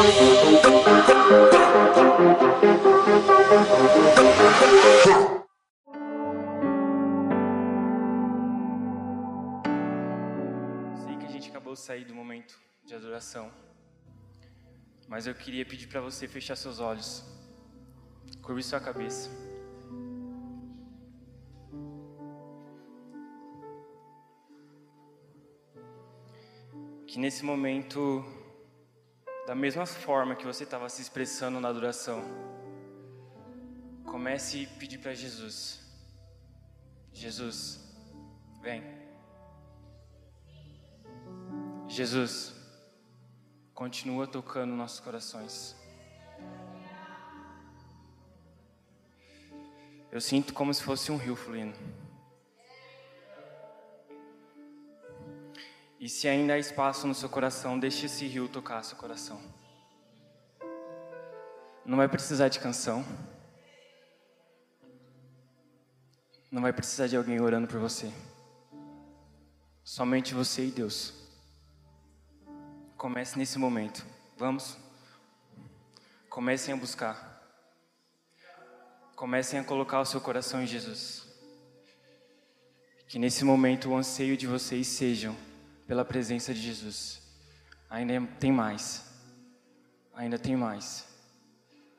Sei que a gente acabou de sair do momento de adoração, mas eu queria pedir para você fechar seus olhos, curve sua cabeça. Que nesse momento, da mesma forma que você estava se expressando na adoração, comece a pedir para Jesus: Jesus, vem. Jesus, continua tocando nossos corações. Eu sinto como se fosse um rio fluindo. E se ainda há espaço no seu coração, deixe esse rio tocar seu coração. Não vai precisar de canção. Não vai precisar de alguém orando por você. Somente você e Deus. Comece nesse momento. Vamos? Comecem a buscar. Comecem a colocar o seu coração em Jesus. Que nesse momento o anseio de vocês sejam pela presença de Jesus. Ainda tem mais. Ainda tem mais.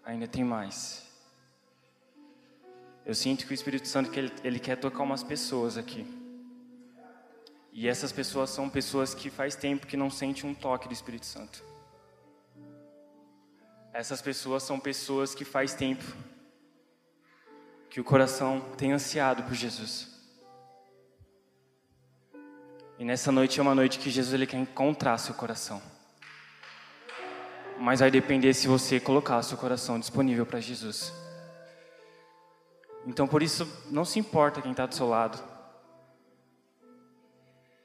Ainda tem mais. Eu sinto que o Espírito Santo ele, ele quer tocar umas pessoas aqui. E essas pessoas são pessoas que faz tempo que não sentem um toque do Espírito Santo. Essas pessoas são pessoas que faz tempo que o coração tem ansiado por Jesus. E nessa noite é uma noite que Jesus ele quer encontrar seu coração. Mas vai depender se você colocar seu coração disponível para Jesus. Então por isso, não se importa quem está do seu lado.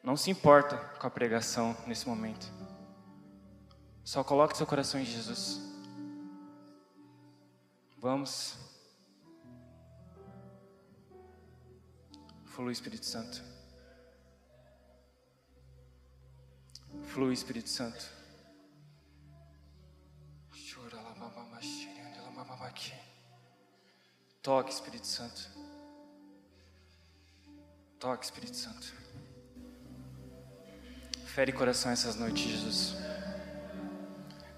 Não se importa com a pregação nesse momento. Só coloque seu coração em Jesus. Vamos. Flui Espírito Santo. Flui, Espírito Santo. Toque, Espírito Santo. Toque, Espírito Santo. Fere coração essas noites, Jesus.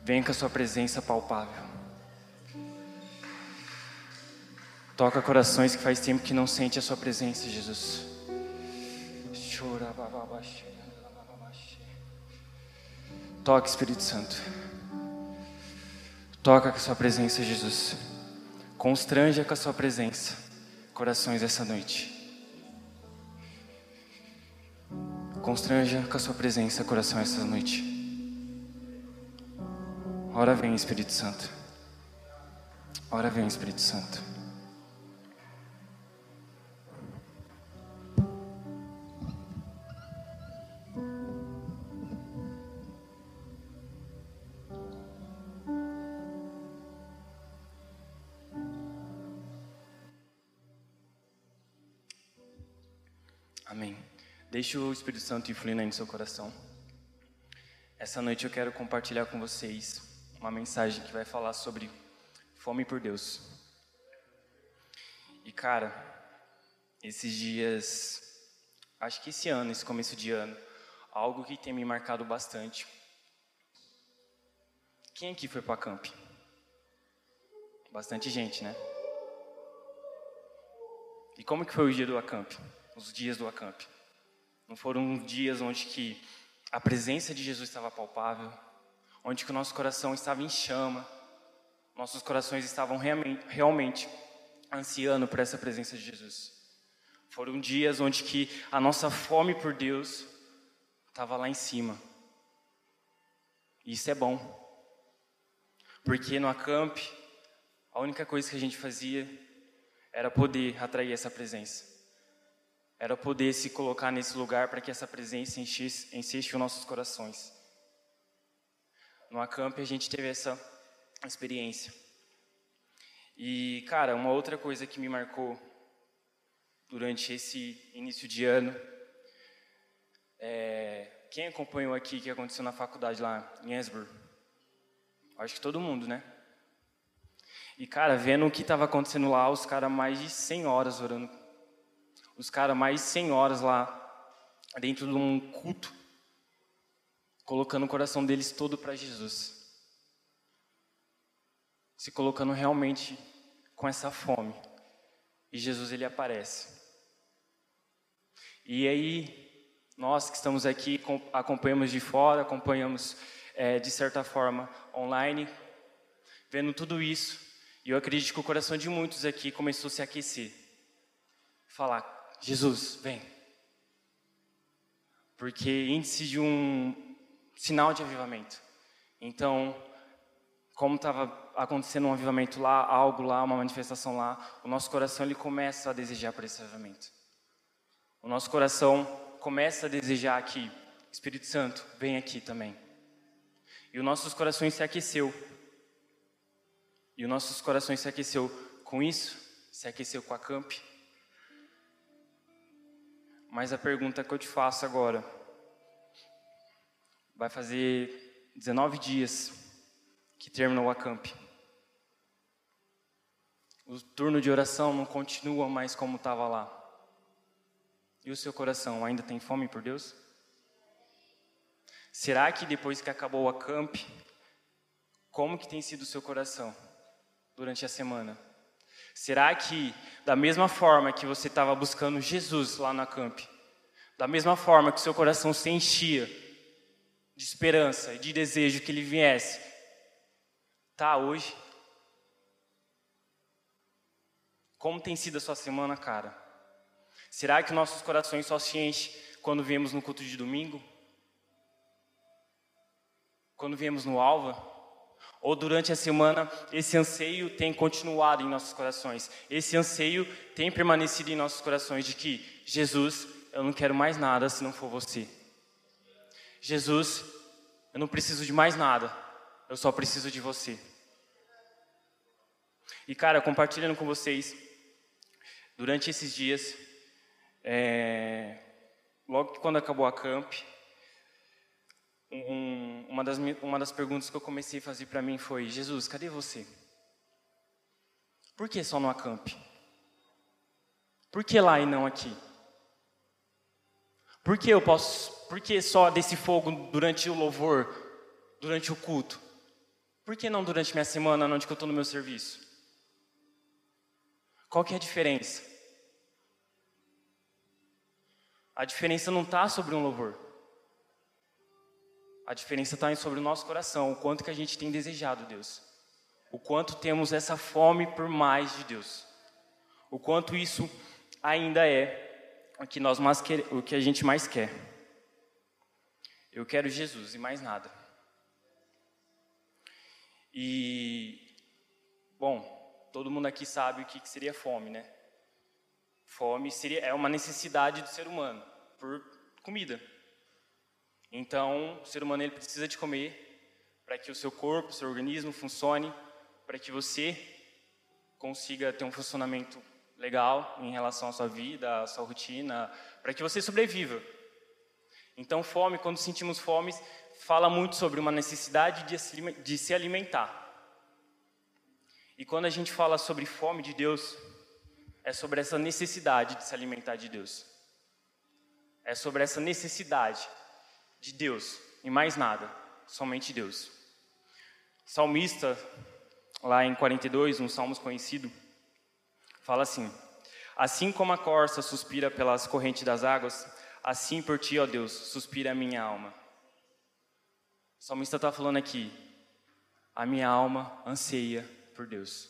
Vem com a sua presença palpável. Toca corações que faz tempo que não sente a sua presença, Jesus. Chora, bababaxi. Toque, Espírito Santo. Toca com a sua presença, Jesus. Constranja com a sua presença corações essa noite. Constranja com a sua presença coração essa noite. Ora vem, Espírito Santo. Ora vem, Espírito Santo. Deixe o Espírito Santo influindo aí no seu coração. Essa noite eu quero compartilhar com vocês uma mensagem que vai falar sobre fome por Deus. E cara, esses dias, acho que esse ano, esse começo de ano, algo que tem me marcado bastante. Quem aqui foi para camp? Bastante gente, né? E como que foi o dia do acamp? Os dias do acamp? Não foram dias onde que a presença de Jesus estava palpável, onde que o nosso coração estava em chama, nossos corações estavam realmente, realmente ansiando por essa presença de Jesus. Foram dias onde que a nossa fome por Deus estava lá em cima. Isso é bom. Porque no acamp, a única coisa que a gente fazia era poder atrair essa presença era poder se colocar nesse lugar para que essa presença enchesse, enchesse os nossos corações. No acamp a gente teve essa experiência. E, cara, uma outra coisa que me marcou durante esse início de ano, é, quem acompanhou aqui o que aconteceu na faculdade lá em Esbur? Acho que todo mundo, né? E, cara, vendo o que estava acontecendo lá, os caras mais de 100 horas orando. Os caras mais de 100 horas lá, dentro de um culto, colocando o coração deles todo para Jesus. Se colocando realmente com essa fome. E Jesus, ele aparece. E aí, nós que estamos aqui, acompanhamos de fora, acompanhamos é, de certa forma online, vendo tudo isso, e eu acredito que o coração de muitos aqui começou a se aquecer. Falar, Jesus, vem. Porque índice de um sinal de avivamento. Então, como estava acontecendo um avivamento lá, algo lá, uma manifestação lá, o nosso coração ele começa a desejar por esse avivamento. O nosso coração começa a desejar que Espírito Santo vem aqui também. E os nossos corações se aqueceu. E os nossos corações se aqueceu com isso, se aqueceu com a camp. Mas a pergunta que eu te faço agora, vai fazer 19 dias que terminou a camp. O turno de oração não continua mais como estava lá. E o seu coração ainda tem fome por Deus? Será que depois que acabou a camp, como que tem sido o seu coração durante a semana? Será que da mesma forma que você estava buscando Jesus lá na camp, da mesma forma que seu coração se enchia de esperança e de desejo que ele viesse, tá hoje? Como tem sido a sua semana, cara? Será que nossos corações só se enchem quando viemos no culto de domingo? Quando viemos no Alva? Ou durante a semana, esse anseio tem continuado em nossos corações. Esse anseio tem permanecido em nossos corações de que, Jesus, eu não quero mais nada se não for você. Jesus, eu não preciso de mais nada, eu só preciso de você. E cara, compartilhando com vocês, durante esses dias, é, logo que quando acabou a camp, um, uma, das, uma das perguntas que eu comecei a fazer para mim foi: Jesus, cadê você? Por que só no acamp? Por que lá e não aqui? Por que eu posso? Por que só desse fogo durante o louvor, durante o culto? Por que não durante minha semana, onde eu estou no meu serviço? Qual que é a diferença? A diferença não está sobre um louvor. A diferença está sobre o nosso coração, o quanto que a gente tem desejado Deus. O quanto temos essa fome por mais de Deus. O quanto isso ainda é o que, nós mais quer, o que a gente mais quer. Eu quero Jesus e mais nada. E, bom, todo mundo aqui sabe o que seria fome, né? Fome seria, é uma necessidade do ser humano por comida. Então, o ser humano ele precisa de comer para que o seu corpo, o seu organismo funcione, para que você consiga ter um funcionamento legal em relação à sua vida, à sua rotina, para que você sobreviva. Então, fome, quando sentimos fome, fala muito sobre uma necessidade de se alimentar. E quando a gente fala sobre fome de Deus, é sobre essa necessidade de se alimentar de Deus. É sobre essa necessidade de Deus e mais nada, somente Deus. Salmista, lá em 42, um salmos conhecido, fala assim: Assim como a corça suspira pelas correntes das águas, assim por ti, ó Deus, suspira a minha alma. O salmista está falando aqui: a minha alma anseia por Deus.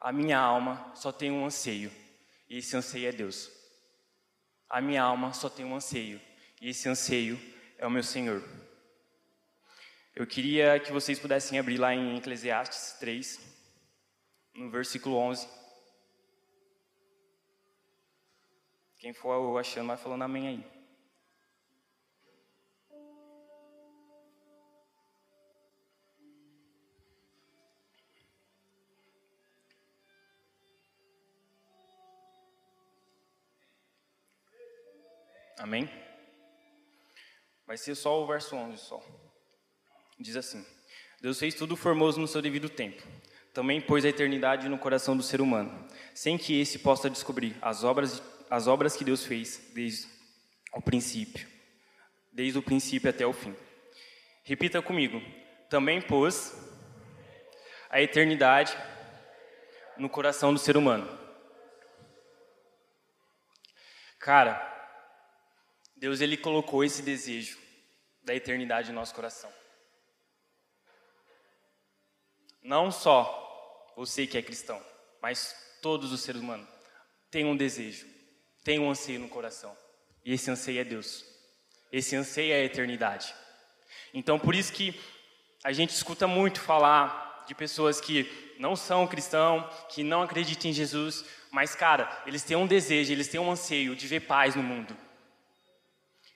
A minha alma só tem um anseio, e esse anseio é Deus. A minha alma só tem um anseio, e esse anseio é o meu Senhor. Eu queria que vocês pudessem abrir lá em Eclesiastes 3, no versículo 11. Quem for achando, vai falando amém aí. Amém? Vai ser só o verso 11 só. Diz assim: Deus fez tudo formoso no seu devido tempo. Também pôs a eternidade no coração do ser humano, sem que esse possa descobrir as obras, as obras que Deus fez desde o princípio, desde o princípio até o fim. Repita comigo. Também pôs a eternidade no coração do ser humano. Cara, Deus ele colocou esse desejo da eternidade no nosso coração. Não só você que é cristão, mas todos os seres humanos têm um desejo, têm um anseio no coração. E esse anseio é Deus. Esse anseio é a eternidade. Então, por isso que a gente escuta muito falar de pessoas que não são cristãos, que não acreditam em Jesus, mas, cara, eles têm um desejo, eles têm um anseio de ver paz no mundo.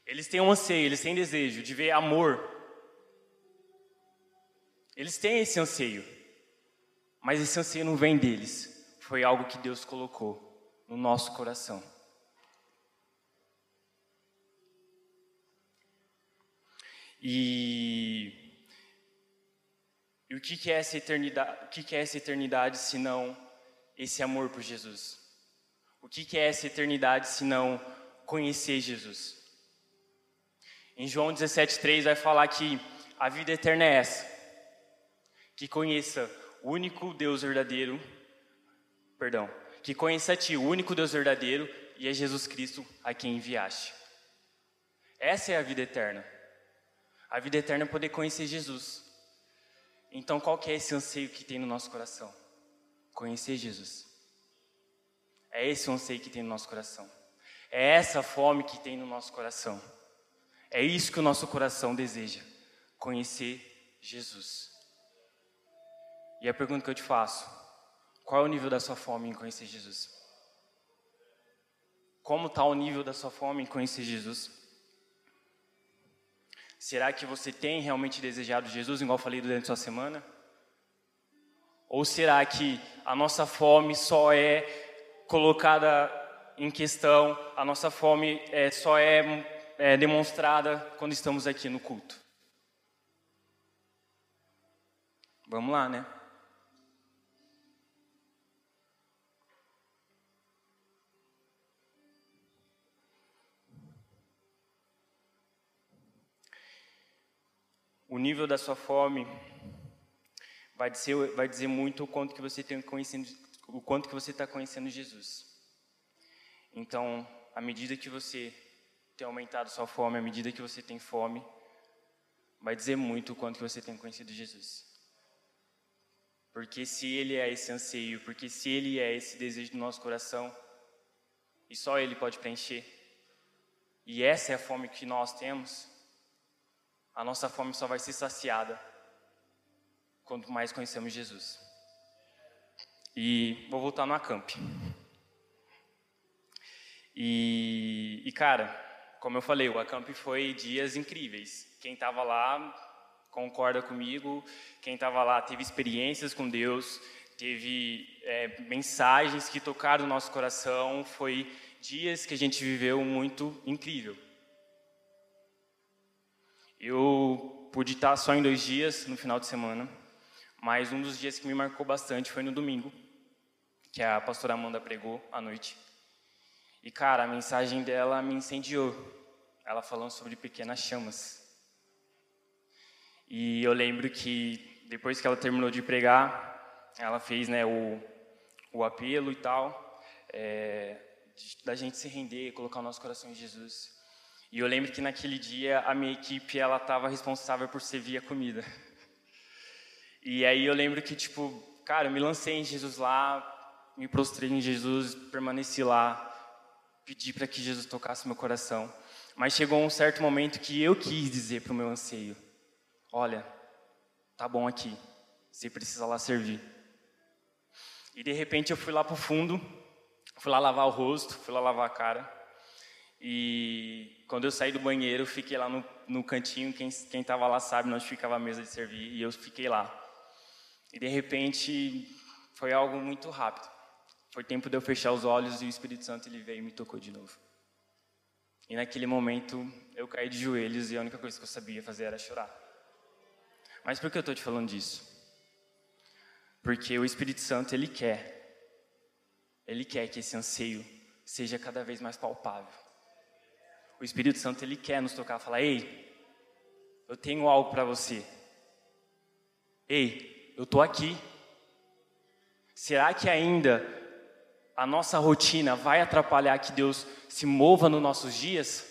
Eles têm um anseio, eles têm desejo de ver amor. Eles têm esse anseio. Mas esse anseio não vem deles. Foi algo que Deus colocou no nosso coração. E, e o que, é essa eternidade? O que, é essa eternidade se não esse amor por Jesus? O que é essa eternidade se não conhecer Jesus? Em João 17,3 vai falar que a vida eterna é essa: que conheça o único Deus verdadeiro, perdão, que conheça a Ti, o único Deus verdadeiro, e é Jesus Cristo a quem enviaste. Essa é a vida eterna. A vida eterna é poder conhecer Jesus. Então, qual que é esse anseio que tem no nosso coração? Conhecer Jesus. É esse anseio que tem no nosso coração. É essa fome que tem no nosso coração. É isso que o nosso coração deseja: conhecer Jesus. E a pergunta que eu te faço: qual é o nível da sua fome em conhecer Jesus? Como está o nível da sua fome em conhecer Jesus? Será que você tem realmente desejado Jesus, igual falei durante a sua semana? Ou será que a nossa fome só é colocada em questão, a nossa fome é, só é, é demonstrada quando estamos aqui no culto? Vamos lá, né? o nível da sua fome vai dizer, vai dizer muito o quanto que você tem conhecendo, o quanto que você está conhecendo Jesus. Então, à medida que você tem aumentado sua fome, à medida que você tem fome, vai dizer muito o quanto que você tem conhecido Jesus. Porque se Ele é esse anseio, porque se Ele é esse desejo do nosso coração, e só Ele pode preencher, e essa é a fome que nós temos, a nossa fome só vai ser saciada quanto mais conhecemos Jesus. E vou voltar no acamp. E, e cara, como eu falei, o acamp foi dias incríveis. Quem estava lá concorda comigo. Quem estava lá teve experiências com Deus, teve é, mensagens que tocaram o nosso coração. Foi dias que a gente viveu muito incrível. Eu pude estar só em dois dias no final de semana, mas um dos dias que me marcou bastante foi no domingo, que a pastora Amanda pregou à noite. E cara, a mensagem dela me incendiou. Ela falando sobre pequenas chamas. E eu lembro que depois que ela terminou de pregar, ela fez né, o, o apelo e tal, é, da gente se render, colocar o nosso coração em Jesus. E eu lembro que naquele dia a minha equipe ela estava responsável por servir a comida. E aí eu lembro que tipo, cara, eu me lancei em Jesus lá, me prostrei em Jesus, permaneci lá, pedi para que Jesus tocasse meu coração. Mas chegou um certo momento que eu quis dizer para o meu anseio: Olha, tá bom aqui, você precisa lá servir. E de repente eu fui lá para o fundo, fui lá lavar o rosto, fui lá lavar a cara. E quando eu saí do banheiro, fiquei lá no, no cantinho. Quem estava lá sabe onde ficava a mesa de servir. E eu fiquei lá. E de repente, foi algo muito rápido. Foi tempo de eu fechar os olhos e o Espírito Santo ele veio e me tocou de novo. E naquele momento, eu caí de joelhos e a única coisa que eu sabia fazer era chorar. Mas por que eu estou te falando disso? Porque o Espírito Santo, ele quer, ele quer que esse anseio seja cada vez mais palpável. O Espírito Santo, ele quer nos tocar, falar: ei, eu tenho algo para você. Ei, eu estou aqui. Será que ainda a nossa rotina vai atrapalhar que Deus se mova nos nossos dias?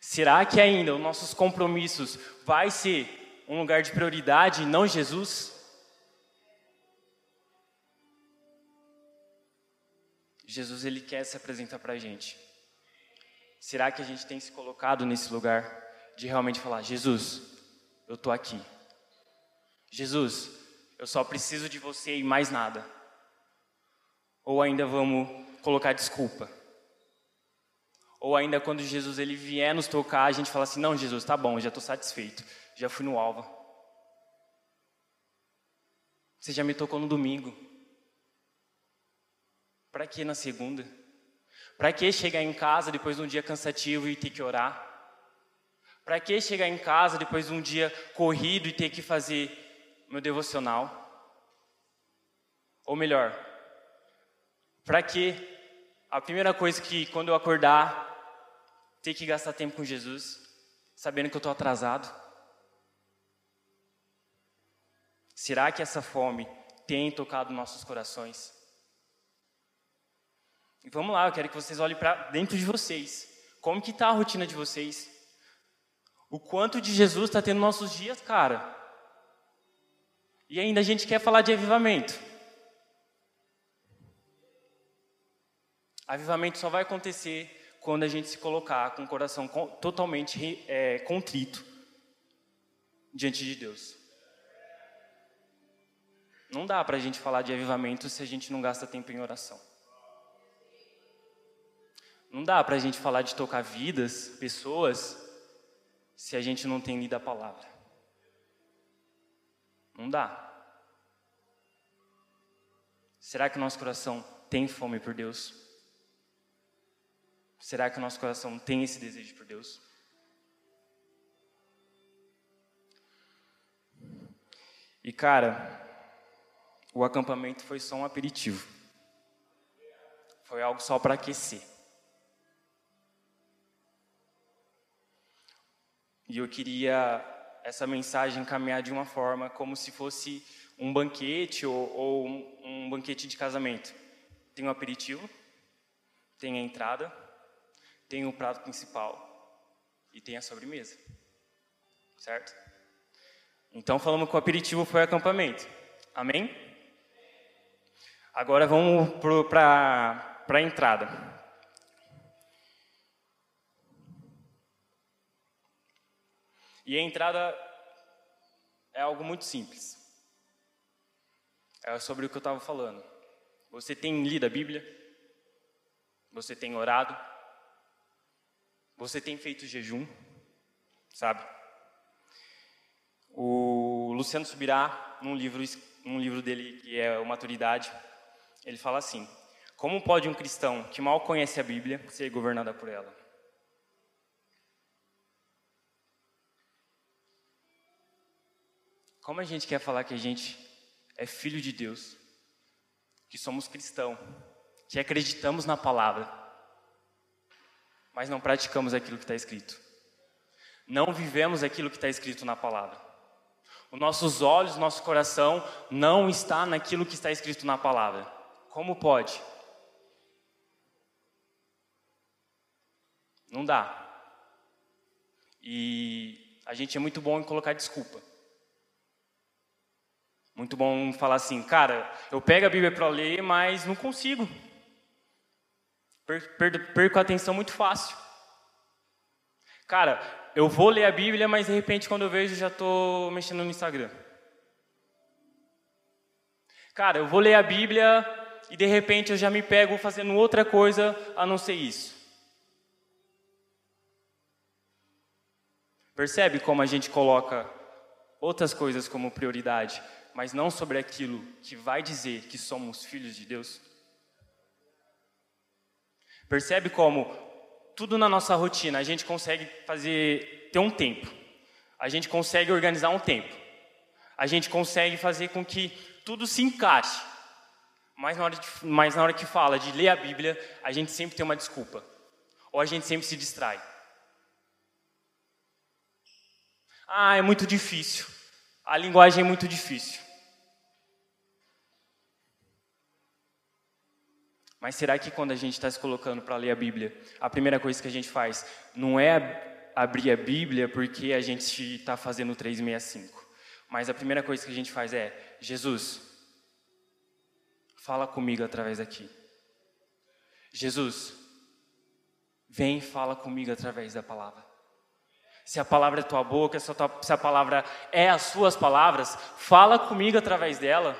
Será que ainda os nossos compromissos vai ser um lugar de prioridade e não Jesus? Jesus ele quer se apresentar para a gente. Será que a gente tem se colocado nesse lugar de realmente falar: Jesus, eu estou aqui. Jesus, eu só preciso de você e mais nada. Ou ainda vamos colocar desculpa? Ou ainda quando Jesus ele vier nos tocar, a gente fala assim: "Não, Jesus, tá bom, já estou satisfeito. Já fui no alvo. Você já me tocou no domingo. Para que na segunda? Para que chegar em casa depois de um dia cansativo e ter que orar? Para que chegar em casa depois de um dia corrido e ter que fazer meu devocional? Ou melhor, para que a primeira coisa que quando eu acordar, ter que gastar tempo com Jesus, sabendo que eu estou atrasado? Será que essa fome tem tocado nossos corações? E vamos lá, eu quero que vocês olhem para dentro de vocês. Como que está a rotina de vocês? O quanto de Jesus está tendo nossos dias, cara? E ainda a gente quer falar de avivamento. Avivamento só vai acontecer quando a gente se colocar com o coração totalmente é, contrito diante de Deus. Não dá para a gente falar de avivamento se a gente não gasta tempo em oração. Não dá para a gente falar de tocar vidas, pessoas, se a gente não tem lido a palavra. Não dá. Será que nosso coração tem fome por Deus? Será que o nosso coração tem esse desejo por Deus? E cara, o acampamento foi só um aperitivo. Foi algo só para aquecer. E eu queria essa mensagem caminhar de uma forma como se fosse um banquete ou, ou um, um banquete de casamento. Tem um aperitivo, tem a entrada, tem o prato principal e tem a sobremesa. Certo? Então falamos que o aperitivo foi acampamento. Amém? Agora vamos para a entrada. E a entrada é algo muito simples. É sobre o que eu estava falando. Você tem lido a Bíblia? Você tem orado? Você tem feito jejum, sabe? O Luciano Subirá, num livro, num livro dele que é o Maturidade, ele fala assim: Como pode um cristão que mal conhece a Bíblia ser governado por ela? Como a gente quer falar que a gente é filho de Deus, que somos cristão, que acreditamos na palavra, mas não praticamos aquilo que está escrito. Não vivemos aquilo que está escrito na palavra. Os nossos olhos, nosso coração não está naquilo que está escrito na palavra. Como pode? Não dá. E a gente é muito bom em colocar desculpa. Muito bom falar assim, cara, eu pego a Bíblia para ler, mas não consigo. Perco a atenção muito fácil. Cara, eu vou ler a Bíblia, mas de repente quando eu vejo já estou mexendo no Instagram. Cara, eu vou ler a Bíblia e de repente eu já me pego fazendo outra coisa a não ser isso. Percebe como a gente coloca outras coisas como prioridade, mas não sobre aquilo que vai dizer que somos filhos de Deus? Percebe como tudo na nossa rotina a gente consegue fazer ter um tempo. A gente consegue organizar um tempo. A gente consegue fazer com que tudo se encaixe. Mas na hora, de, mas na hora que fala de ler a Bíblia, a gente sempre tem uma desculpa. Ou a gente sempre se distrai. Ah, é muito difícil. A linguagem é muito difícil. Mas será que quando a gente está se colocando para ler a Bíblia, a primeira coisa que a gente faz não é abrir a Bíblia porque a gente está fazendo 365? Mas a primeira coisa que a gente faz é: Jesus, fala comigo através daqui. Jesus, vem e fala comigo através da palavra. Se a palavra é tua boca, se a palavra é as suas palavras, fala comigo através dela.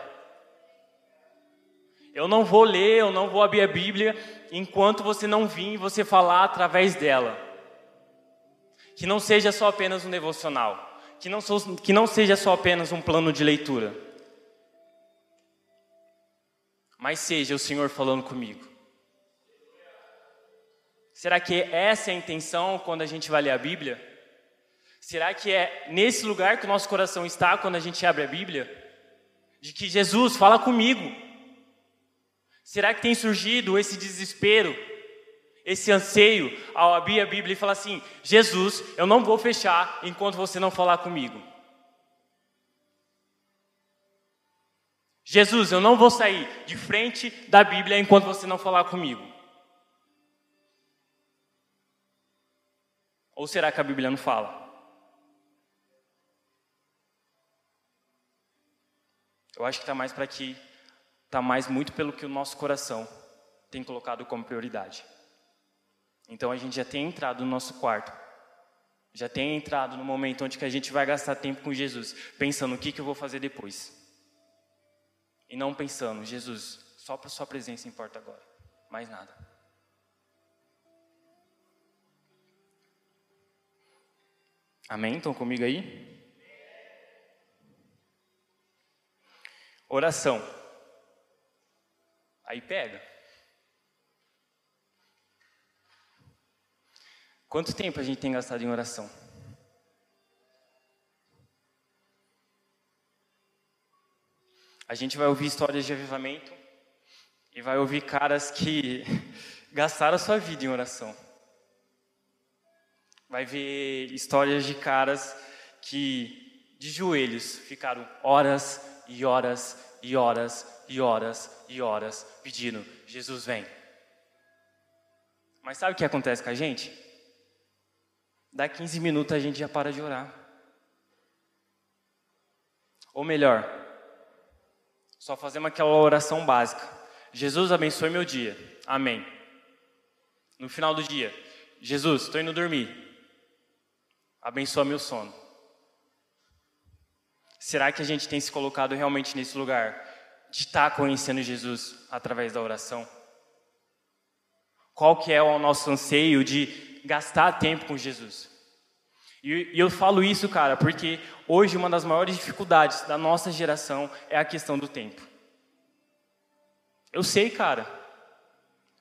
Eu não vou ler, eu não vou abrir a Bíblia enquanto você não vir e você falar através dela. Que não seja só apenas um devocional, que não, que não seja só apenas um plano de leitura, mas seja o Senhor falando comigo. Será que essa é a intenção quando a gente vai ler a Bíblia? Será que é nesse lugar que o nosso coração está quando a gente abre a Bíblia? De que Jesus fala comigo. Será que tem surgido esse desespero, esse anseio ao abrir a Bíblia e falar assim: Jesus, eu não vou fechar enquanto você não falar comigo? Jesus, eu não vou sair de frente da Bíblia enquanto você não falar comigo. Ou será que a Bíblia não fala? Eu acho que está mais para que está mais muito pelo que o nosso coração tem colocado como prioridade. Então a gente já tem entrado no nosso quarto, já tem entrado no momento onde que a gente vai gastar tempo com Jesus, pensando o que, que eu vou fazer depois. E não pensando, Jesus, só para sua presença importa agora, mais nada. Amém? Estão comigo aí? Oração. Aí pega. Quanto tempo a gente tem gastado em oração? A gente vai ouvir histórias de avivamento e vai ouvir caras que gastaram a sua vida em oração. Vai ver histórias de caras que de joelhos ficaram horas e horas e horas e horas e horas pedindo: Jesus vem. Mas sabe o que acontece com a gente? Dá 15 minutos a gente já para de orar. Ou melhor, só fazemos aquela oração básica. Jesus abençoe meu dia. Amém. No final do dia, Jesus, estou indo dormir. Abençoa meu sono. Será que a gente tem se colocado realmente nesse lugar? de estar conhecendo Jesus através da oração? Qual que é o nosso anseio de gastar tempo com Jesus? E, eu falo isso, cara, porque hoje uma das maiores dificuldades da nossa geração é a questão do tempo. Eu sei, cara.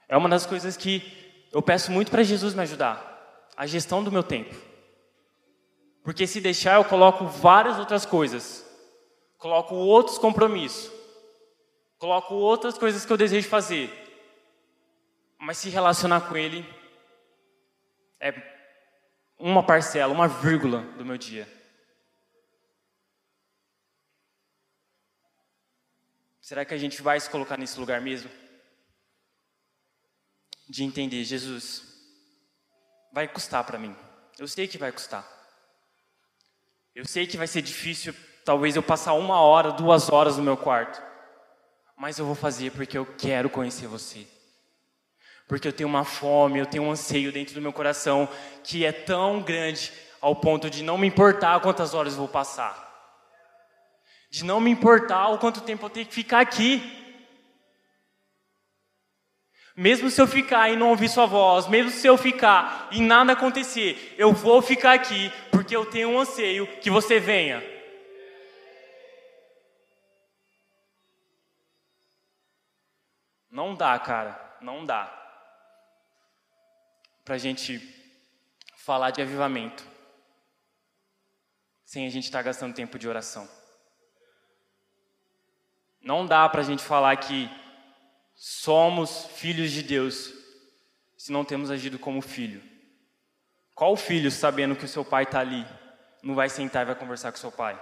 É uma das coisas que eu peço muito para Jesus me ajudar, a gestão do meu tempo. Porque se deixar, eu coloco várias outras coisas. Coloco outros compromissos Coloco outras coisas que eu desejo fazer. Mas se relacionar com Ele é uma parcela, uma vírgula do meu dia. Será que a gente vai se colocar nesse lugar mesmo? De entender, Jesus, vai custar para mim. Eu sei que vai custar. Eu sei que vai ser difícil, talvez eu passar uma hora, duas horas no meu quarto mas eu vou fazer porque eu quero conhecer você. Porque eu tenho uma fome, eu tenho um anseio dentro do meu coração que é tão grande ao ponto de não me importar quantas horas eu vou passar. De não me importar o quanto tempo eu tenho que ficar aqui. Mesmo se eu ficar e não ouvir sua voz, mesmo se eu ficar e nada acontecer, eu vou ficar aqui porque eu tenho um anseio que você venha. Não dá, cara, não dá. Para a gente falar de avivamento. sem a gente estar tá gastando tempo de oração. Não dá para a gente falar que somos filhos de Deus se não temos agido como filho. Qual filho, sabendo que o seu pai está ali, não vai sentar e vai conversar com seu pai?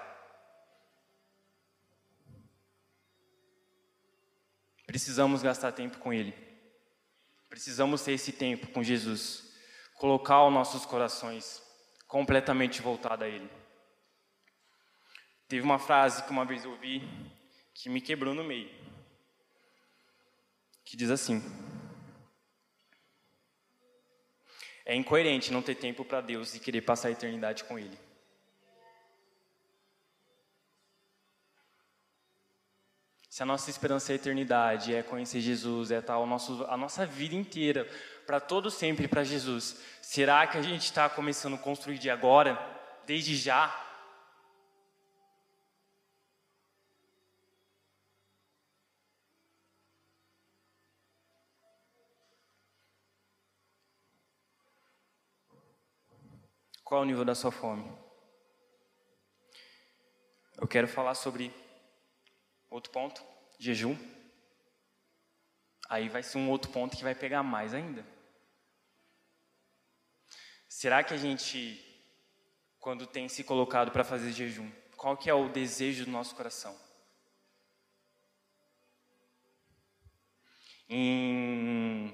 Precisamos gastar tempo com Ele. Precisamos ter esse tempo com Jesus. Colocar os nossos corações completamente voltados a Ele. Teve uma frase que uma vez eu ouvi que me quebrou no meio. Que diz assim: É incoerente não ter tempo para Deus e querer passar a eternidade com Ele. Se a nossa esperança é a eternidade, é conhecer Jesus, é estar nosso, a nossa vida inteira, para todo sempre para Jesus, será que a gente está começando a construir de agora, desde já? Qual é o nível da sua fome? Eu quero falar sobre outro ponto, jejum. Aí vai ser um outro ponto que vai pegar mais ainda. Será que a gente, quando tem se colocado para fazer jejum, qual que é o desejo do nosso coração? Em,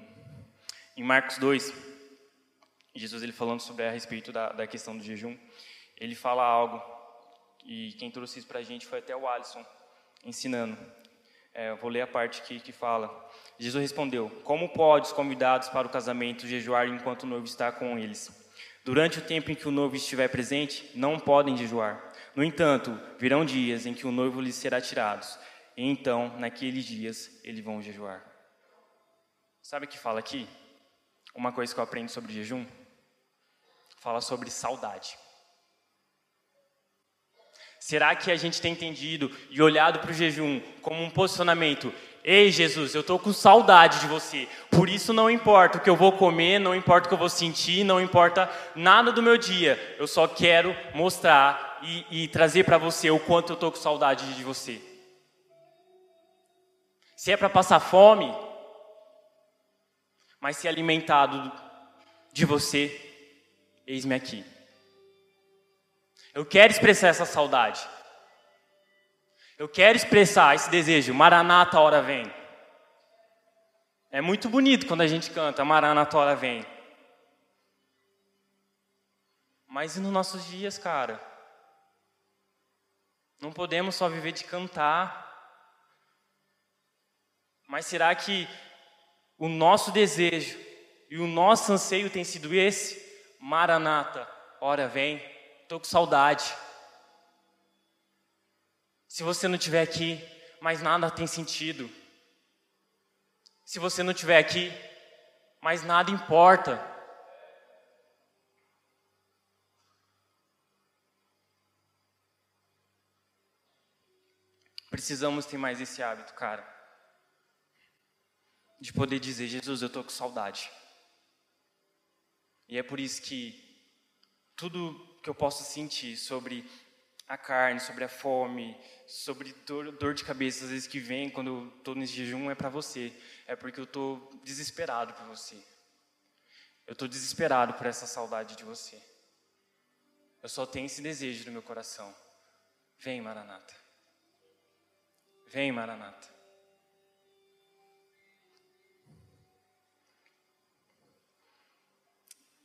em Marcos 2, Jesus ele falando sobre a respeito da, da questão do jejum, ele fala algo e quem trouxe isso para a gente foi até o Alisson ensinando. É, eu vou ler a parte que, que fala. Jesus respondeu: Como pode os convidados para o casamento jejuar enquanto o noivo está com eles? Durante o tempo em que o noivo estiver presente, não podem jejuar. No entanto, virão dias em que o noivo lhes será tirado, e então, naqueles dias, eles vão jejuar. Sabe o que fala aqui? Uma coisa que eu aprendo sobre jejum? Fala sobre saudade. Será que a gente tem entendido e olhado para o jejum como um posicionamento? Ei, Jesus, eu estou com saudade de você. Por isso não importa o que eu vou comer, não importa o que eu vou sentir, não importa nada do meu dia. Eu só quero mostrar e, e trazer para você o quanto eu estou com saudade de você. Se é para passar fome, mas ser alimentado de você, eis-me aqui. Eu quero expressar essa saudade. Eu quero expressar esse desejo. Maranata, hora vem. É muito bonito quando a gente canta Maranata, hora vem. Mas e nos nossos dias, cara? Não podemos só viver de cantar. Mas será que o nosso desejo e o nosso anseio tem sido esse? Maranata, hora vem, estou com saudade. Se você não estiver aqui, mais nada tem sentido. Se você não estiver aqui, mais nada importa. Precisamos ter mais esse hábito, cara. De poder dizer, Jesus, eu estou com saudade. E é por isso que tudo que eu posso sentir sobre a carne, sobre a fome, sobre dor, dor de cabeça, às vezes que vem quando eu estou nesse jejum, é para você. É porque eu estou desesperado por você. Eu estou desesperado por essa saudade de você. Eu só tenho esse desejo no meu coração. Vem, Maranata. Vem, Maranata.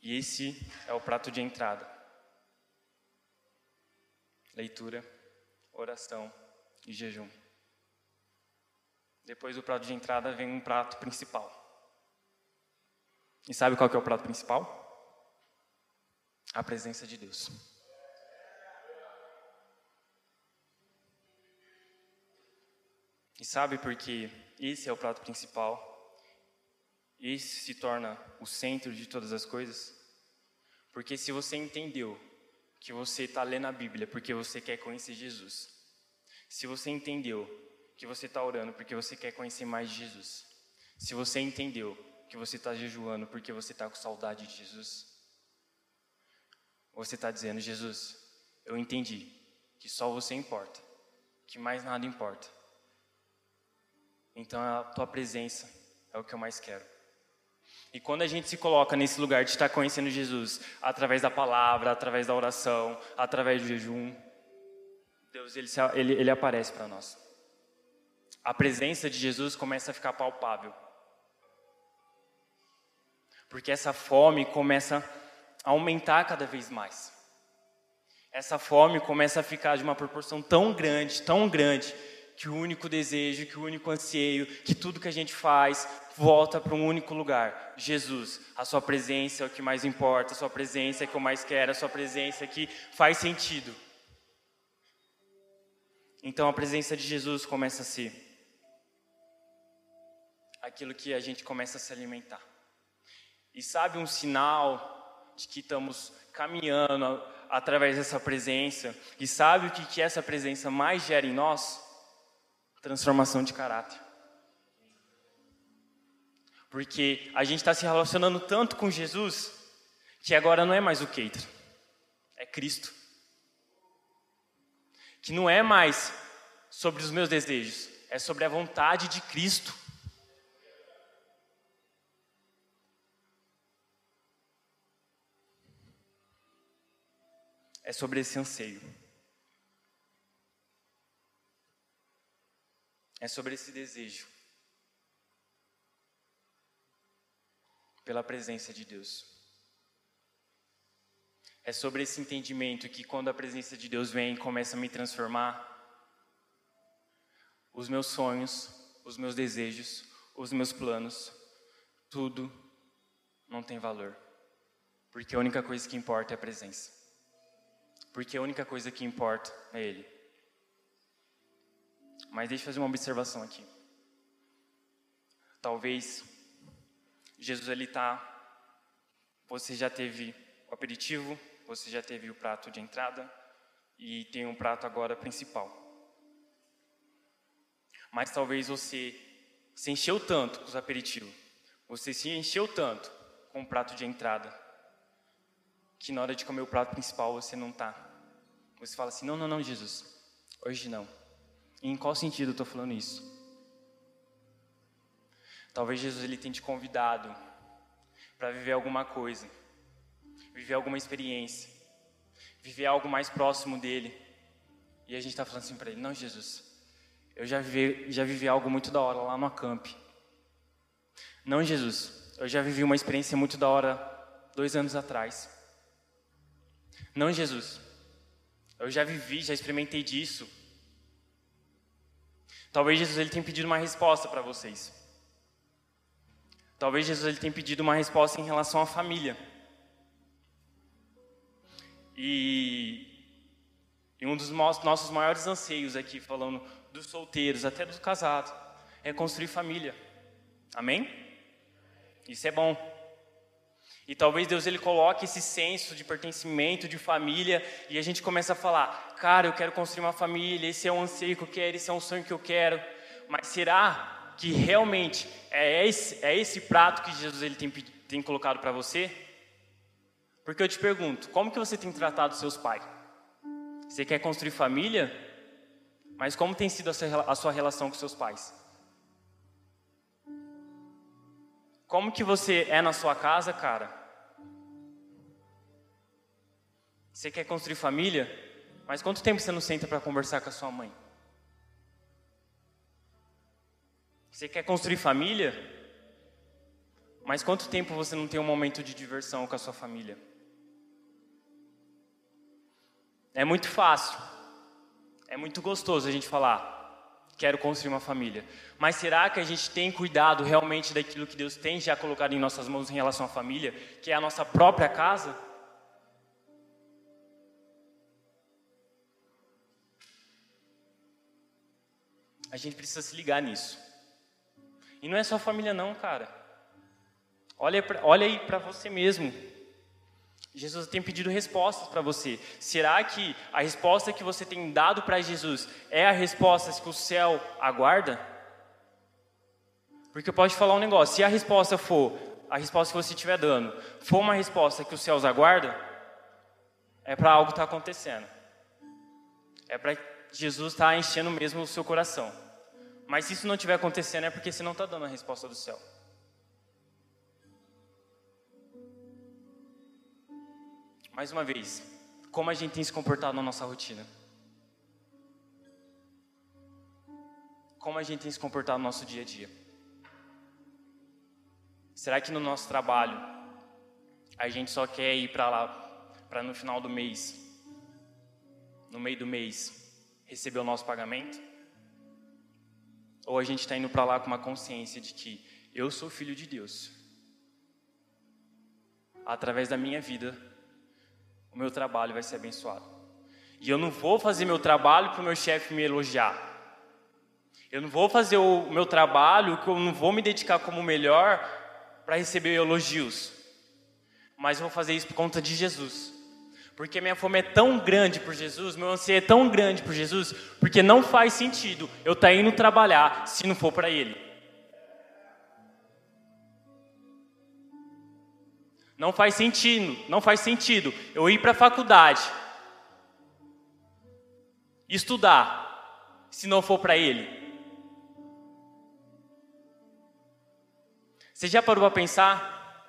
E esse é o prato de entrada. Leitura, oração e jejum. Depois do prato de entrada vem um prato principal. E sabe qual que é o prato principal? A presença de Deus. E sabe por que esse é o prato principal? Esse se torna o centro de todas as coisas? Porque se você entendeu que você está lendo a Bíblia porque você quer conhecer Jesus, se você entendeu que você está orando porque você quer conhecer mais Jesus, se você entendeu que você está jejuando porque você está com saudade de Jesus, você está dizendo: Jesus, eu entendi que só você importa, que mais nada importa. Então a tua presença é o que eu mais quero. E quando a gente se coloca nesse lugar de estar conhecendo Jesus, através da palavra, através da oração, através do jejum, Deus ele, ele, ele aparece para nós. A presença de Jesus começa a ficar palpável. Porque essa fome começa a aumentar cada vez mais. Essa fome começa a ficar de uma proporção tão grande, tão grande, que o único desejo, que o único anseio, que tudo que a gente faz volta para um único lugar: Jesus. A Sua presença é o que mais importa, a Sua presença é o que eu mais quero, a Sua presença é que faz sentido. Então a presença de Jesus começa a ser aquilo que a gente começa a se alimentar. E sabe um sinal de que estamos caminhando através dessa presença? E sabe o que, que essa presença mais gera em nós? Transformação de caráter. Porque a gente está se relacionando tanto com Jesus que agora não é mais o Keitra, é Cristo. Que não é mais sobre os meus desejos, é sobre a vontade de Cristo. É sobre esse anseio. É sobre esse desejo pela presença de Deus. É sobre esse entendimento que quando a presença de Deus vem e começa a me transformar, os meus sonhos, os meus desejos, os meus planos, tudo não tem valor. Porque a única coisa que importa é a presença. Porque a única coisa que importa é Ele. Mas deixa eu fazer uma observação aqui. Talvez Jesus ele está. Você já teve o aperitivo, você já teve o prato de entrada e tem um prato agora principal. Mas talvez você se encheu tanto com os aperitivos, você se encheu tanto com o prato de entrada, que na hora de comer o prato principal você não está. Você fala assim: não, não, não, Jesus, hoje não. E em qual sentido eu estou falando isso? Talvez Jesus ele tenha te convidado para viver alguma coisa, viver alguma experiência, viver algo mais próximo dele. E a gente está falando assim para ele: Não, Jesus, eu já vivi, já vivi algo muito da hora lá no acamp. Não, Jesus, eu já vivi uma experiência muito da hora dois anos atrás. Não, Jesus, eu já vivi, já experimentei disso Talvez Jesus ele tenha pedido uma resposta para vocês. Talvez Jesus ele tenha pedido uma resposta em relação à família. E, e um dos nossos maiores anseios aqui, falando dos solteiros, até dos casados, é construir família. Amém? Isso é bom. E talvez Deus ele coloque esse senso de pertencimento, de família, e a gente começa a falar: cara, eu quero construir uma família, esse é um anseio que eu quero, esse é um sonho que eu quero. Mas será que realmente é esse, é esse prato que Jesus ele tem, tem colocado para você? Porque eu te pergunto: como que você tem tratado seus pais? Você quer construir família? Mas como tem sido a sua relação com seus pais? Como que você é na sua casa, cara? Você quer construir família? Mas quanto tempo você não senta para conversar com a sua mãe? Você quer construir família? Mas quanto tempo você não tem um momento de diversão com a sua família? É muito fácil. É muito gostoso a gente falar, quero construir uma família. Mas será que a gente tem cuidado realmente daquilo que Deus tem já colocado em nossas mãos em relação à família, que é a nossa própria casa? A gente precisa se ligar nisso. E não é só família não, cara. Olha, pra, olha aí para você mesmo. Jesus tem pedido respostas para você. Será que a resposta que você tem dado para Jesus é a resposta que o céu aguarda? Porque eu posso te falar um negócio: se a resposta for, a resposta que você estiver dando, for uma resposta que os céus aguardam, é para algo estar tá acontecendo. É para Jesus estar tá enchendo mesmo o seu coração. Mas se isso não estiver acontecendo, é porque você não está dando a resposta do céu. Mais uma vez, como a gente tem se comportado na nossa rotina? Como a gente tem se comportado no nosso dia a dia? Será que no nosso trabalho a gente só quer ir para lá para no final do mês, no meio do mês, receber o nosso pagamento? Ou a gente está indo para lá com uma consciência de que eu sou filho de Deus? Através da minha vida, o meu trabalho vai ser abençoado. E eu não vou fazer meu trabalho para o meu chefe me elogiar. Eu não vou fazer o meu trabalho, eu não vou me dedicar como melhor para receber elogios. Mas eu vou fazer isso por conta de Jesus. Porque minha fome é tão grande por Jesus, meu anseio é tão grande por Jesus, porque não faz sentido eu estar tá indo trabalhar se não for para Ele. Não faz sentido, não faz sentido eu ir para a faculdade, estudar, se não for para Ele. Você já parou para pensar?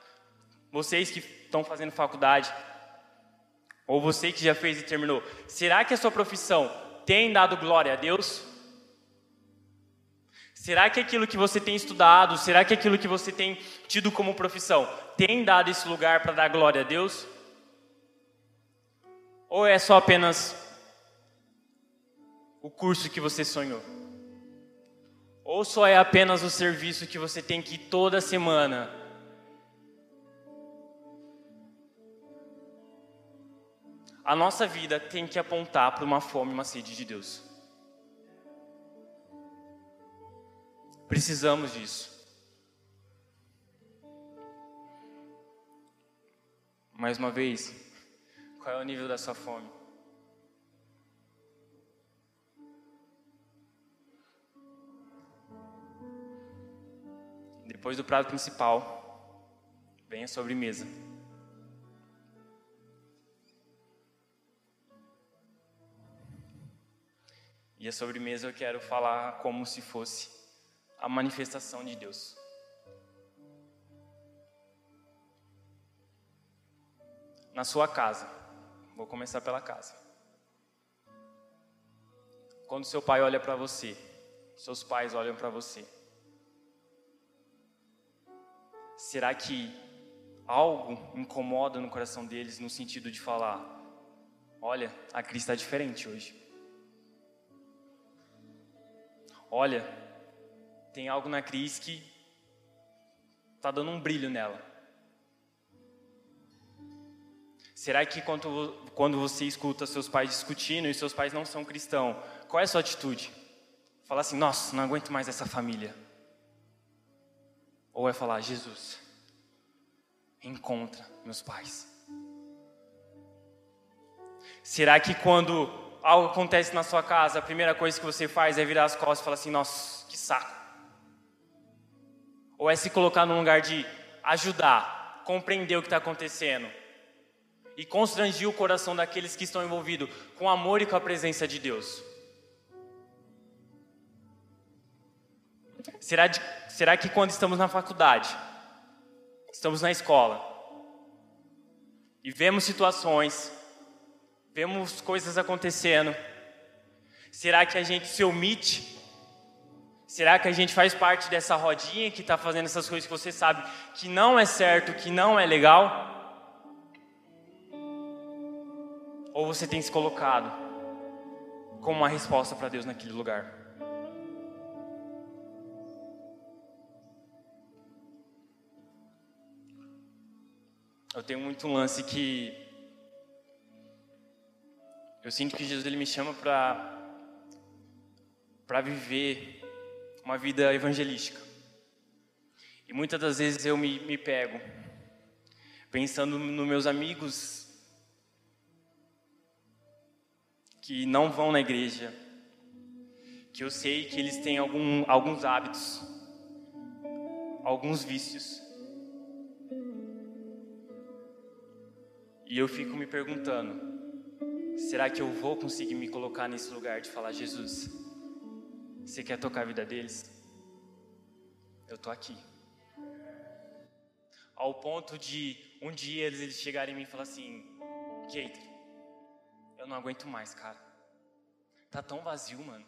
Vocês que estão fazendo faculdade, ou você que já fez e terminou, será que a sua profissão tem dado glória a Deus? Será que aquilo que você tem estudado, será que aquilo que você tem tido como profissão tem dado esse lugar para dar glória a Deus? Ou é só apenas o curso que você sonhou? Ou só é apenas o serviço que você tem que ir toda semana? A nossa vida tem que apontar para uma fome e uma sede de Deus. Precisamos disso. Mais uma vez, qual é o nível da sua fome? Depois do prato principal, vem a sobremesa. E a sobremesa eu quero falar como se fosse a manifestação de Deus. na sua casa. Vou começar pela casa. Quando seu pai olha para você, seus pais olham para você. Será que algo incomoda no coração deles no sentido de falar: olha, a Cris está diferente hoje. Olha, tem algo na Cris que está dando um brilho nela. Será que quando, quando você escuta seus pais discutindo e seus pais não são cristãos, qual é a sua atitude? Falar assim, nossa, não aguento mais essa família. Ou é falar, Jesus, encontra meus pais. Será que quando algo acontece na sua casa, a primeira coisa que você faz é virar as costas e falar assim, nossa, que saco. Ou é se colocar num lugar de ajudar, compreender o que está acontecendo e constrangir o coração daqueles que estão envolvidos com amor e com a presença de Deus? Será, de, será que quando estamos na faculdade, estamos na escola, e vemos situações, vemos coisas acontecendo, será que a gente se omite? Será que a gente faz parte dessa rodinha que está fazendo essas coisas que você sabe que não é certo, que não é legal? Ou você tem se colocado como uma resposta para Deus naquele lugar? Eu tenho muito lance que eu sinto que Jesus ele me chama para para viver uma vida evangelística. E muitas das vezes eu me, me pego pensando nos meus amigos que não vão na igreja, que eu sei que eles têm algum, alguns hábitos, alguns vícios. E eu fico me perguntando: será que eu vou conseguir me colocar nesse lugar de falar: Jesus, você quer tocar a vida deles? Eu tô aqui. Ao ponto de um dia eles, chegarem em mim e falar assim: Keiter, eu não aguento mais, cara. Tá tão vazio, mano.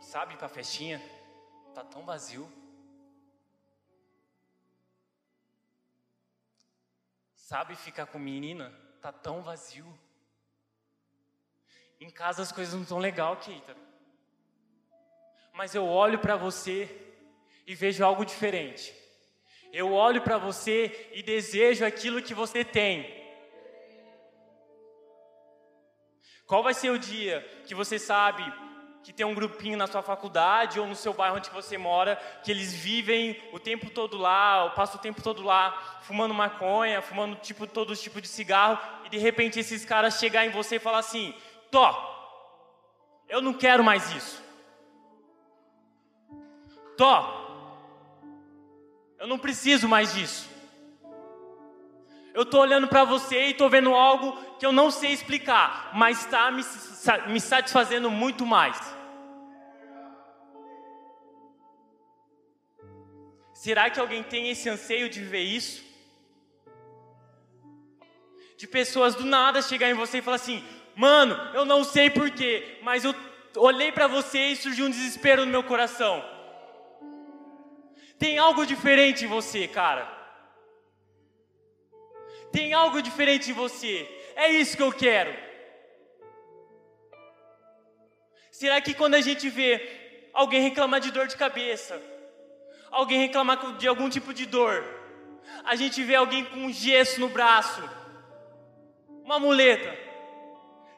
Sabe pra festinha? Tá tão vazio. Sabe ficar com menina? Tá tão vazio. Em casa as coisas não estão legal, Keita. Mas eu olho para você e vejo algo diferente. Eu olho para você e desejo aquilo que você tem. Qual vai ser o dia que você sabe que tem um grupinho na sua faculdade ou no seu bairro onde você mora, que eles vivem o tempo todo lá, ou passam o tempo todo lá, fumando maconha, fumando tipo todos os tipos de cigarro, e de repente esses caras chegar em você e falar assim: "Tó, eu não quero mais isso. Tó, eu não preciso mais disso. Eu estou olhando para você e estou vendo algo que eu não sei explicar, mas está me, me satisfazendo muito mais. Será que alguém tem esse anseio de viver isso? De pessoas do nada chegar em você e falar assim: Mano, eu não sei porquê, mas eu olhei para você e surgiu um desespero no meu coração. Tem algo diferente em você, cara. Tem algo diferente em você. É isso que eu quero. Será que quando a gente vê alguém reclamar de dor de cabeça, alguém reclamar de algum tipo de dor, a gente vê alguém com um gesso no braço, uma muleta.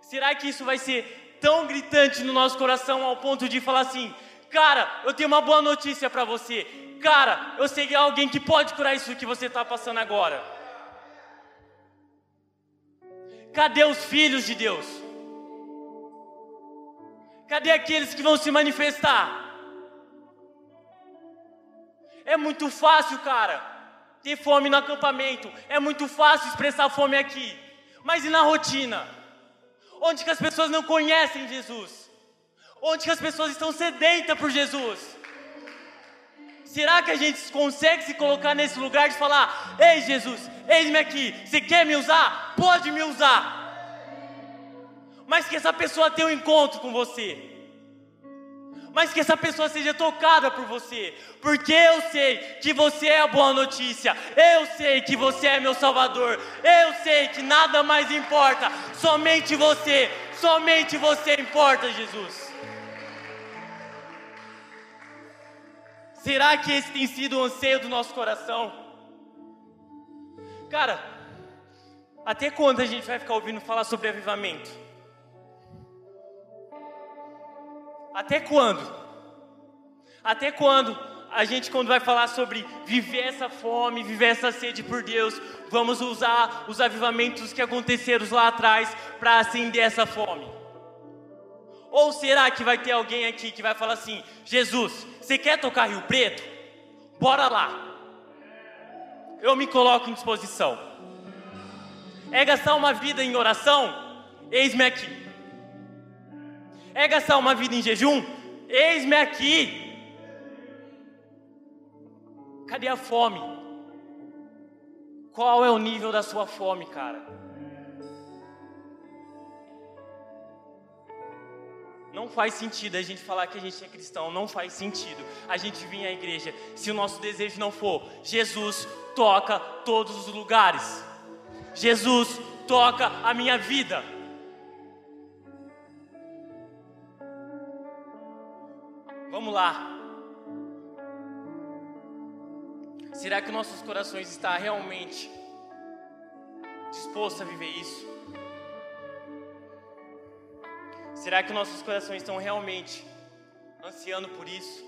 Será que isso vai ser tão gritante no nosso coração ao ponto de falar assim: cara, eu tenho uma boa notícia para você, cara, eu sei que é alguém que pode curar isso que você está passando agora. Cadê os filhos de Deus? Cadê aqueles que vão se manifestar? É muito fácil, cara, ter fome no acampamento. É muito fácil expressar fome aqui. Mas e na rotina? Onde que as pessoas não conhecem Jesus? Onde que as pessoas estão sedentas por Jesus? Será que a gente consegue se colocar nesse lugar de falar: Ei Jesus, eis-me aqui, você quer me usar? Pode me usar. Mas que essa pessoa tenha um encontro com você mas que essa pessoa seja tocada por você, porque eu sei que você é a boa notícia, eu sei que você é meu Salvador, eu sei que nada mais importa, somente você, somente você importa, Jesus. Será que esse tem sido o anseio do nosso coração? Cara, até quando a gente vai ficar ouvindo falar sobre avivamento? Até quando? Até quando a gente, quando vai falar sobre viver essa fome, viver essa sede por Deus, vamos usar os avivamentos que aconteceram lá atrás para acender essa fome? Ou será que vai ter alguém aqui que vai falar assim: Jesus, você quer tocar Rio Preto? Bora lá. Eu me coloco em disposição. É gastar uma vida em oração? Eis-me aqui. É gastar uma vida em jejum? Eis-me aqui. Cadê a fome? Qual é o nível da sua fome, cara? Não faz sentido a gente falar que a gente é cristão, não faz sentido a gente vir à igreja se o nosso desejo não for Jesus toca todos os lugares. Jesus toca a minha vida. Vamos lá. Será que nossos corações estão realmente dispostos a viver isso? Será que nossos corações estão realmente ansiando por isso?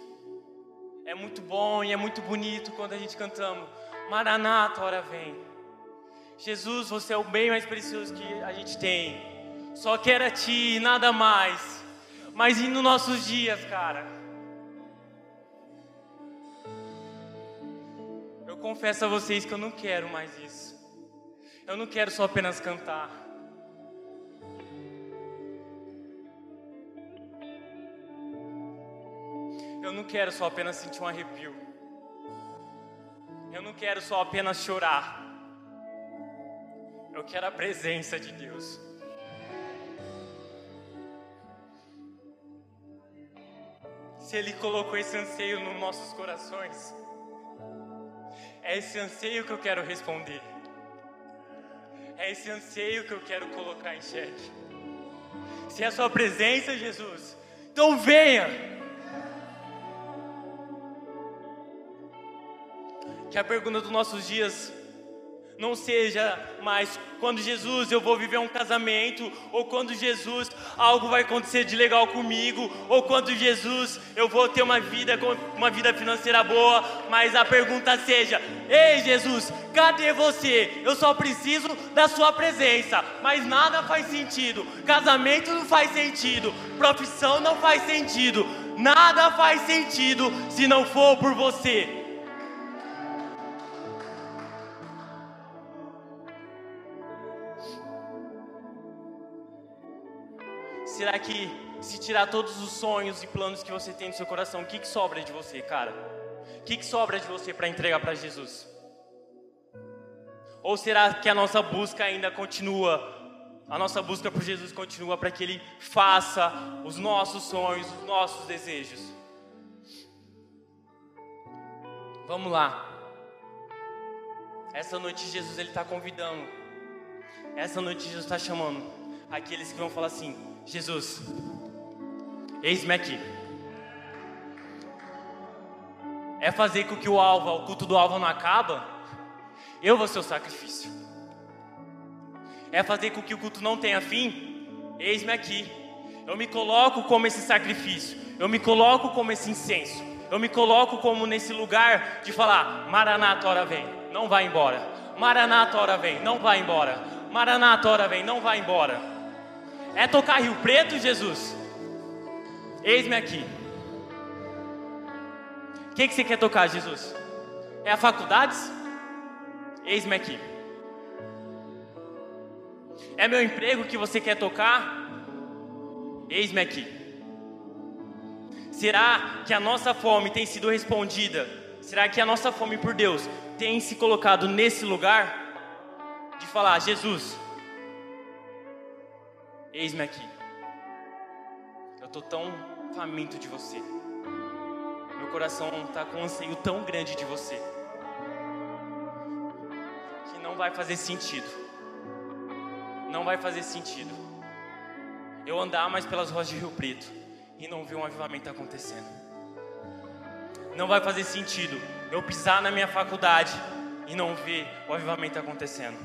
É muito bom e é muito bonito quando a gente cantamos Maranata, hora vem. Jesus, você é o bem mais precioso que a gente tem. Só quero a Ti, nada mais. Mas e nos nossos dias, cara? confesso a vocês que eu não quero mais isso. Eu não quero só apenas cantar. Eu não quero só apenas sentir um arrepio. Eu não quero só apenas chorar. Eu quero a presença de Deus. Se Ele colocou esse anseio nos nossos corações é esse anseio que eu quero responder. É esse anseio que eu quero colocar em xeque. Se é a Sua presença, Jesus, então venha. Que a pergunta dos nossos dias não seja mais quando Jesus eu vou viver um casamento, ou quando Jesus algo vai acontecer de legal comigo, ou quando Jesus eu vou ter uma vida uma vida financeira boa, mas a pergunta seja: "Ei Jesus, cadê você? Eu só preciso da sua presença". Mas nada faz sentido. Casamento não faz sentido, profissão não faz sentido. Nada faz sentido se não for por você. Será que se tirar todos os sonhos e planos que você tem no seu coração, o que, que sobra de você, cara? O que, que sobra de você para entregar para Jesus? Ou será que a nossa busca ainda continua? A nossa busca por Jesus continua para que Ele faça os nossos sonhos, os nossos desejos. Vamos lá. Essa noite Jesus ele está convidando. Essa noite Jesus está chamando aqueles que vão falar assim: Jesus, eis-me aqui. É fazer com que o alvo, o culto do alvo não acaba? Eu vou ser o sacrifício. É fazer com que o culto não tenha fim? Eis-me aqui. Eu me coloco como esse sacrifício. Eu me coloco como esse incenso. Eu me coloco como nesse lugar de falar: Maranata, hora vem, não vai embora. Maranata, hora vem, não vai embora. Maranata, hora vem, não vai embora. É tocar Rio Preto, Jesus? Eis-me aqui. O que, que você quer tocar, Jesus? É a faculdades? Eis-me aqui. É meu emprego que você quer tocar? Eis-me aqui. Será que a nossa fome tem sido respondida? Será que a nossa fome por Deus tem se colocado nesse lugar de falar, Jesus, Eis-me aqui. Eu estou tão faminto de você. Meu coração está com um anseio tão grande de você. Que não vai fazer sentido. Não vai fazer sentido. Eu andar mais pelas ruas de Rio Preto e não ver um avivamento acontecendo. Não vai fazer sentido eu pisar na minha faculdade e não ver o avivamento acontecendo.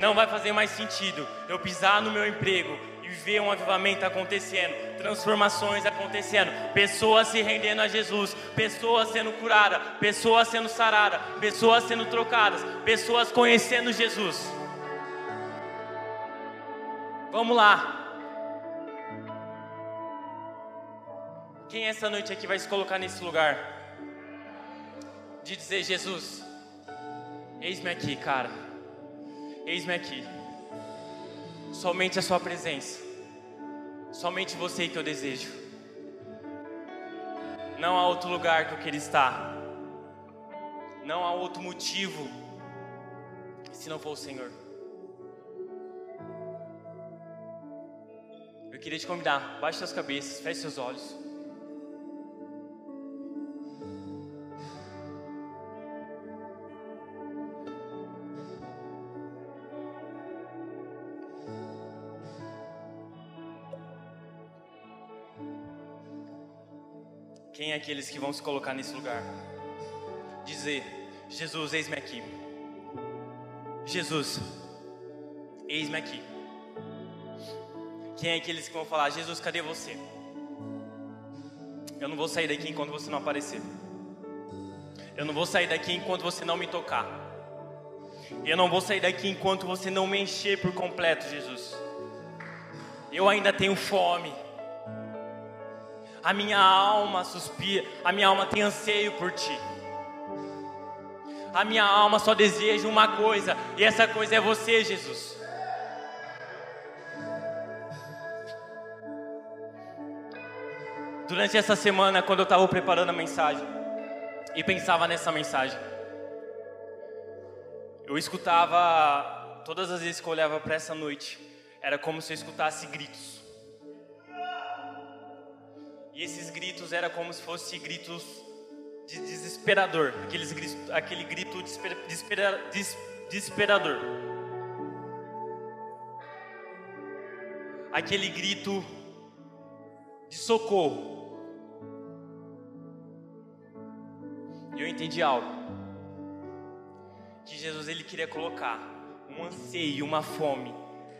Não vai fazer mais sentido eu pisar no meu emprego e ver um avivamento acontecendo, transformações acontecendo, pessoas se rendendo a Jesus, pessoas sendo curadas, pessoas sendo saradas, pessoas sendo trocadas, pessoas conhecendo Jesus. Vamos lá. Quem essa noite aqui vai se colocar nesse lugar? De dizer, Jesus, eis-me aqui, cara. Eis-me aqui. Somente a Sua presença. Somente você que eu desejo. Não há outro lugar que eu queira estar. Não há outro motivo se não for o Senhor. Eu queria te convidar, baixe suas cabeças, feche seus olhos. Aqueles que vão se colocar nesse lugar? Dizer: Jesus, eis-me aqui. Jesus, eis-me aqui. Quem é aqueles que vão falar: Jesus, cadê você? Eu não vou sair daqui enquanto você não aparecer. Eu não vou sair daqui enquanto você não me tocar. Eu não vou sair daqui enquanto você não me encher por completo, Jesus. Eu ainda tenho fome a minha alma suspira, a minha alma tem anseio por ti. A minha alma só deseja uma coisa, e essa coisa é você, Jesus. Durante essa semana, quando eu estava preparando a mensagem e pensava nessa mensagem, eu escutava, todas as vezes que eu olhava para essa noite, era como se eu escutasse gritos. E esses gritos era como se fossem gritos de desesperador, aqueles aquele grito desesper, desespera, des, desesperador. Aquele grito de socorro. E eu entendi algo. Que Jesus ele queria colocar um anseio, uma fome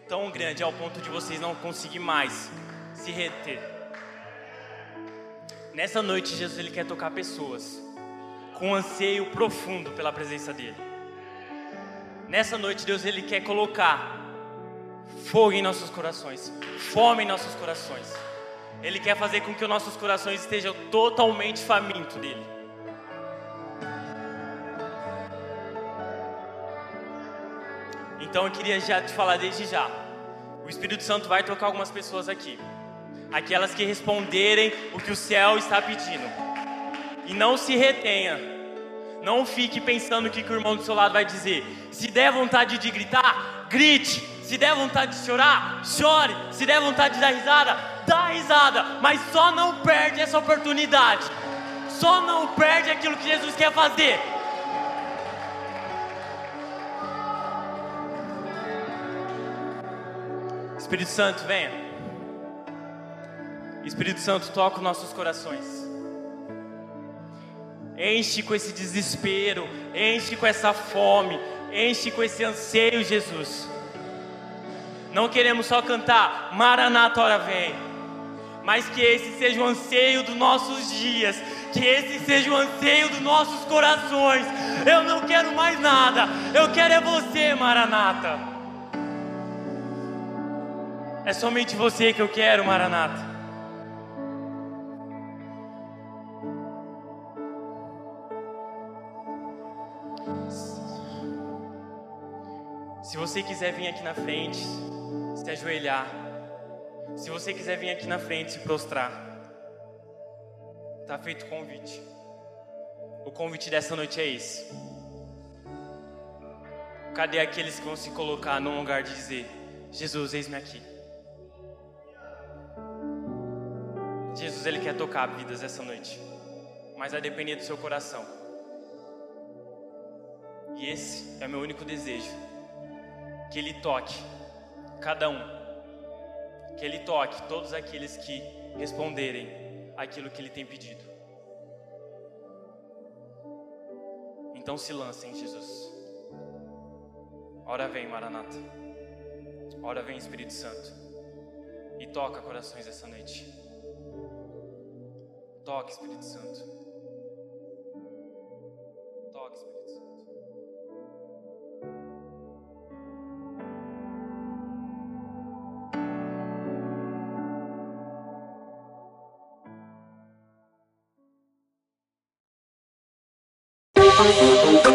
tão grande ao ponto de vocês não conseguir mais se reter. Nessa noite Jesus ele quer tocar pessoas com um anseio profundo pela presença dele. Nessa noite Deus ele quer colocar fogo em nossos corações, fome em nossos corações. Ele quer fazer com que os nossos corações estejam totalmente famintos dele. Então eu queria já te falar desde já. O Espírito Santo vai tocar algumas pessoas aqui. Aquelas que responderem o que o céu está pedindo. E não se retenha. Não fique pensando o que, que o irmão do seu lado vai dizer. Se der vontade de gritar, grite. Se der vontade de chorar, chore. Se der vontade de dar risada, dá risada. Mas só não perde essa oportunidade. Só não perde aquilo que Jesus quer fazer. Espírito Santo, venha. Espírito Santo, toca os nossos corações. Enche com esse desespero, enche com essa fome, enche com esse anseio, Jesus. Não queremos só cantar Maranata, hora vem, mas que esse seja o anseio dos nossos dias, que esse seja o anseio dos nossos corações. Eu não quero mais nada, eu quero é você, Maranata. É somente você que eu quero, Maranata. Se você quiser vir aqui na frente, se ajoelhar, se você quiser vir aqui na frente se prostrar, está feito o convite. O convite dessa noite é esse. Cadê aqueles que vão se colocar num lugar de dizer: Jesus, eis-me aqui. Jesus, Ele quer tocar vidas essa noite, mas vai depender do seu coração. E esse é o meu único desejo que Ele toque cada um, que Ele toque todos aqueles que responderem aquilo que Ele tem pedido. Então se lancem, Jesus. Ora vem, Maranata. Ora vem, Espírito Santo. E toca corações essa noite. Toque, Espírito Santo. Toque, Espírito Música